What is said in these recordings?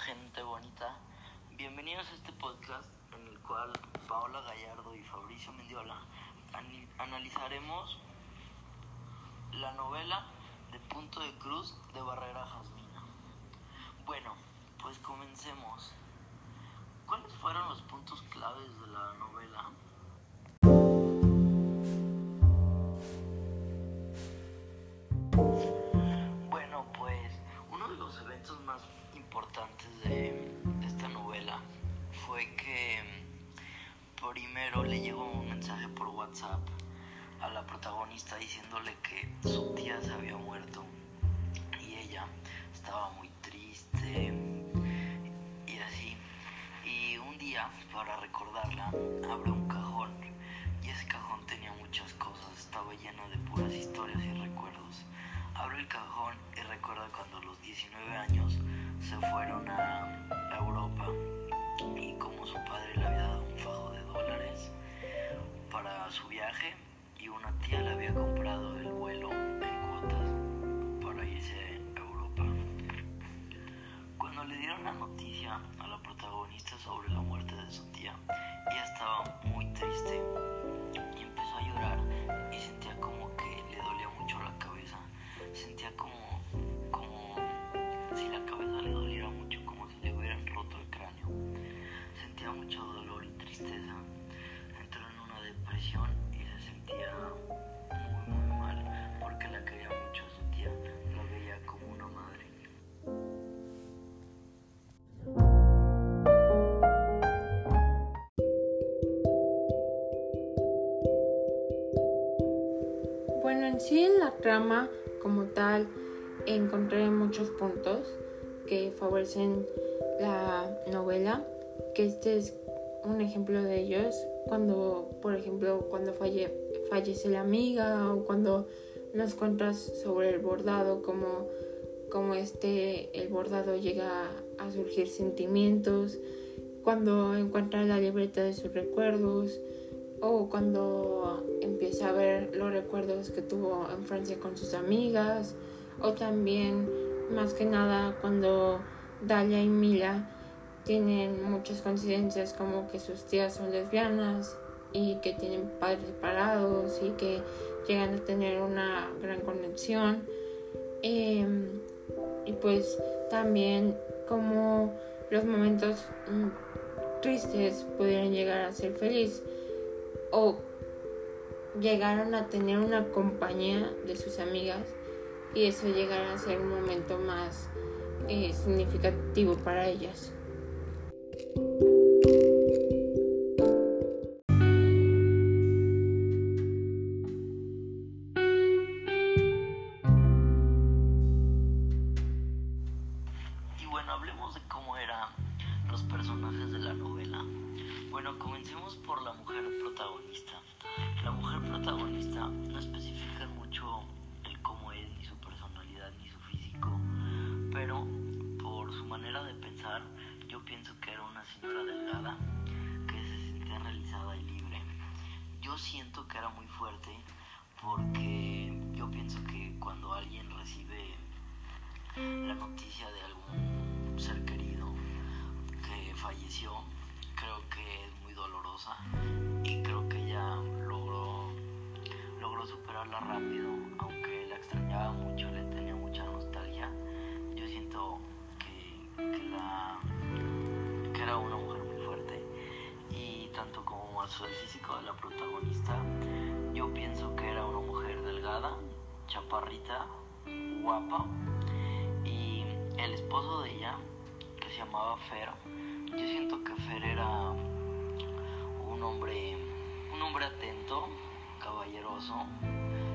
gente bonita. Bienvenidos a este podcast en el cual Paola Gallardo y Fabricio Mendiola analizaremos la novela de Punto de Cruz de Barrera Jasmina. Bueno, pues comencemos. ¿Cuáles fueron los puntos claves de la novela? Para recordarla, abre un cajón y ese cajón tenía muchas cosas, estaba lleno de puras historias y recuerdos. Abre el cajón y recuerda cuando a los 19 años se fueron a Europa y como su padre le había dado un fajo de dólares para su viaje y una tía le había comprado sí en la trama como tal encontré muchos puntos que favorecen la novela, que este es un ejemplo de ellos, cuando, por ejemplo, cuando falle, fallece la amiga o cuando nos cuentas sobre el bordado, como, como este, el bordado llega a surgir sentimientos, cuando encuentra la libreta de sus recuerdos, o cuando empieza a ver los recuerdos que tuvo en Francia con sus amigas, o también más que nada cuando Dalia y Mila tienen muchas coincidencias como que sus tías son lesbianas y que tienen padres separados y que llegan a tener una gran conexión. Eh, y pues también como los momentos mm, tristes pudieron llegar a ser felices o llegaron a tener una compañía de sus amigas y eso llegará a ser un momento más eh, significativo para ellas. Que se sentía realizada y libre. Yo siento que era muy fuerte porque yo pienso que cuando alguien recibe la noticia de algún ser querido que falleció, creo que es muy dolorosa y creo que ella logró, logró superarla rápido, aunque la extrañaba mucho, tanto como el físico de la protagonista, yo pienso que era una mujer delgada, chaparrita, guapa. Y el esposo de ella, que se llamaba Fer, yo siento que Fer era un hombre, un hombre atento, caballeroso,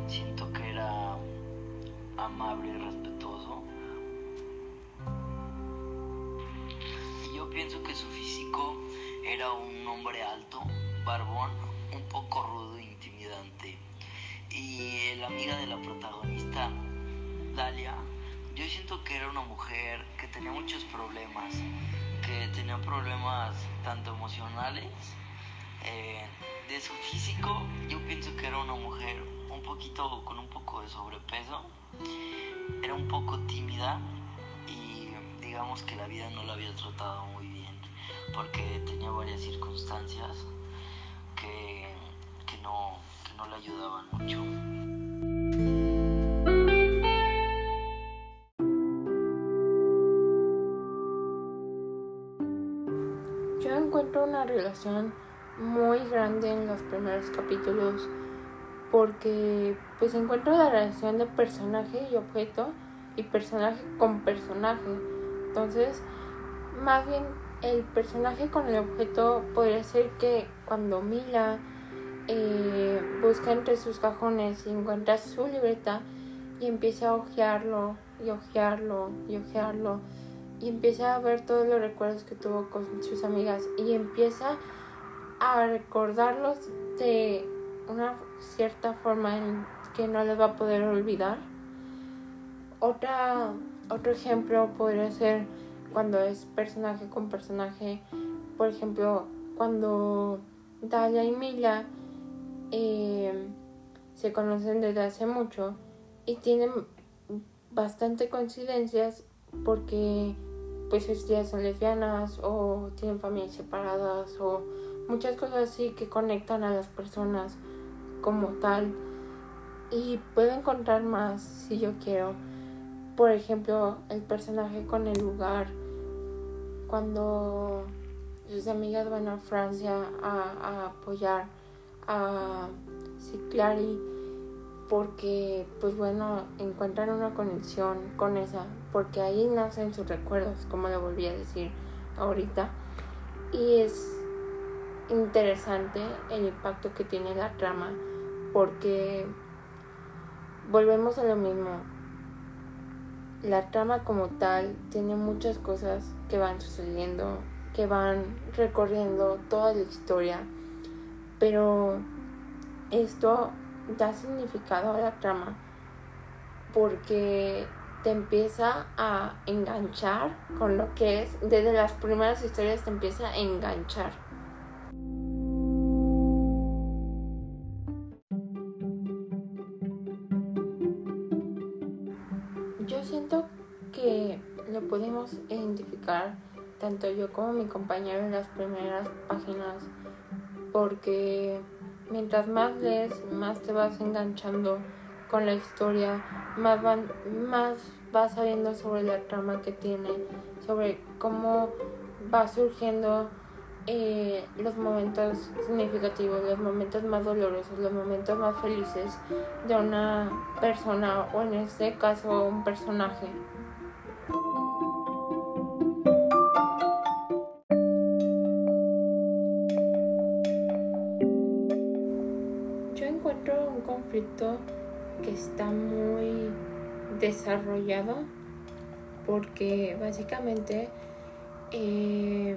siento que era amable y respetuoso. Pienso que su físico era un hombre alto, barbón, un poco rudo e intimidante. Y la amiga de la protagonista, Dalia, yo siento que era una mujer que tenía muchos problemas, que tenía problemas tanto emocionales, eh, de su físico, yo pienso que era una mujer un poquito con un poco de sobrepeso, era un poco tímida digamos que la vida no la había tratado muy bien porque tenía varias circunstancias que, que, no, que no le ayudaban mucho. Yo encuentro una relación muy grande en los primeros capítulos porque pues encuentro la relación de personaje y objeto y personaje con personaje. Entonces, más bien el personaje con el objeto podría ser que cuando Mila eh, busca entre sus cajones y encuentra su libreta y empieza a ojearlo y ojearlo y ojearlo y empieza a ver todos los recuerdos que tuvo con sus amigas y empieza a recordarlos de una cierta forma en que no les va a poder olvidar. Otra, otro ejemplo podría ser cuando es personaje con personaje. Por ejemplo, cuando Dalia y Mila eh, se conocen desde hace mucho y tienen bastante coincidencias porque pues sus días son lesbianas o tienen familias separadas o muchas cosas así que conectan a las personas como tal y puedo encontrar más si yo quiero por ejemplo el personaje con el lugar cuando sus amigas van a Francia a, apoyar a Ciclari porque pues bueno encuentran una conexión con esa porque ahí nacen sus recuerdos como le volví a decir ahorita. Y es interesante el impacto que tiene la trama porque volvemos a lo mismo la trama como tal tiene muchas cosas que van sucediendo, que van recorriendo toda la historia, pero esto da significado a la trama porque te empieza a enganchar con lo que es, desde las primeras historias te empieza a enganchar. Tanto yo como mi compañero en las primeras páginas porque mientras más lees más te vas enganchando con la historia más van, más vas sabiendo sobre la trama que tiene sobre cómo va surgiendo eh, los momentos significativos, los momentos más dolorosos, los momentos más felices de una persona o en este caso un personaje. Conflicto que está muy desarrollado porque básicamente eh,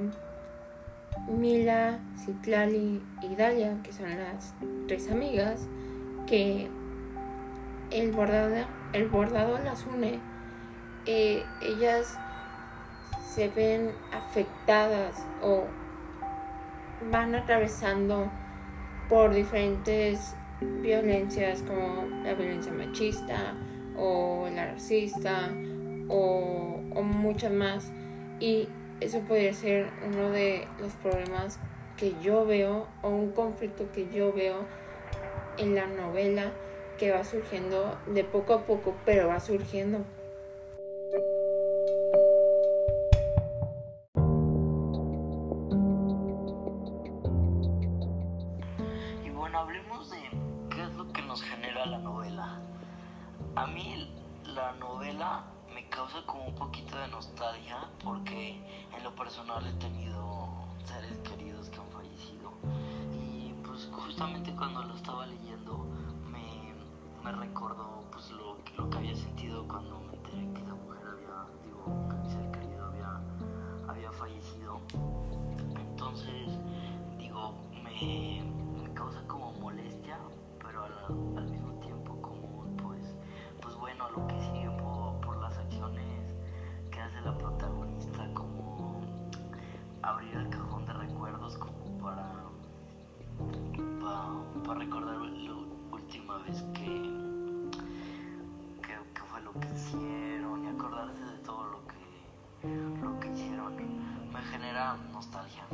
Mila, Citlali y Dalia, que son las tres amigas, que el bordado, el bordado las une, eh, ellas se ven afectadas o van atravesando por diferentes violencias como la violencia machista o la racista o, muchas más y eso podría ser uno de los problemas que yo veo o un conflicto que yo veo en la novela que va surgiendo de poco a poco, pero va surgiendo. A mí la novela me causa como un poquito de nostalgia porque en lo personal he tenido seres queridos que han fallecido y pues justamente cuando lo estaba leyendo me, me recordó pues lo, lo, que había sentido cuando me enteré que la mujer había, digo, que mi ser querido había, había fallecido. Entonces, digo, me, abrir el cajón de recuerdos como para, para, recordar la última vez que, que, que, fue lo que hicieron y acordarse de todo lo que, lo que hicieron. Me genera nostalgia.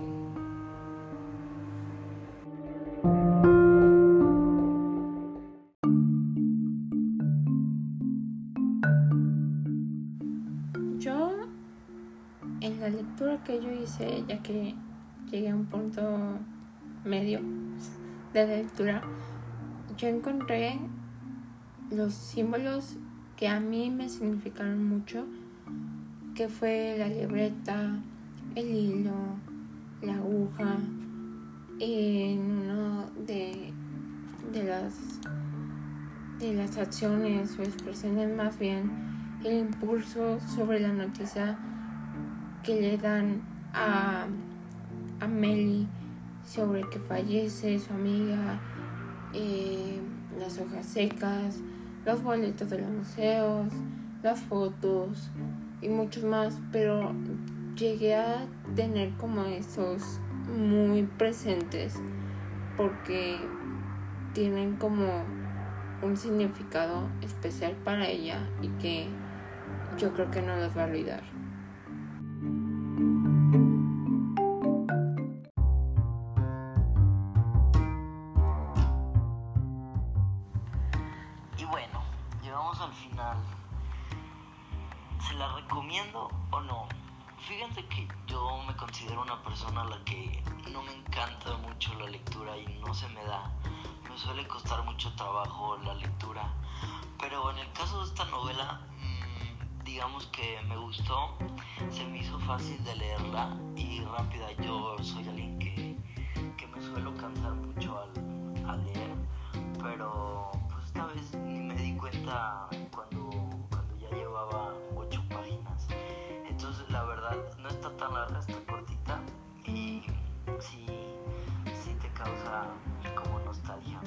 Lectura que yo hice, ya que llegué a un punto medio de lectura, yo encontré los símbolos que a mí me significaron mucho, que fue la libreta, el hilo, la aguja, en uno de, de las de las acciones o expresiones más bien el impulso sobre la noticia que le dan a, a Meli sobre que fallece su amiga, eh, las hojas secas, los boletos de los museos, las fotos y muchos más, pero llegué a tener como esos muy presentes porque tienen como un significado especial para ella y que yo creo que no los va a olvidar. Persona a la que no me encanta mucho la lectura y no se me da. Me suele costar mucho trabajo la lectura. Pero en el caso de esta novela, mmm, digamos que me gustó. Se me hizo fácil de leerla y rápida. Yo soy alguien que, que me suelo cansar mucho al, leer. Pero pues esta vez ni me di cuenta cuando, cuando ya llevaba ocho páginas. Entonces la verdad no está tan larga, causa como nostalgia.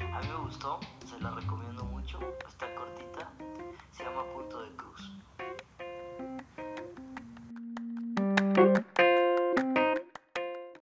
A mí me gustó, se la recomiendo mucho, está cortita, se llama Punto de Cruz.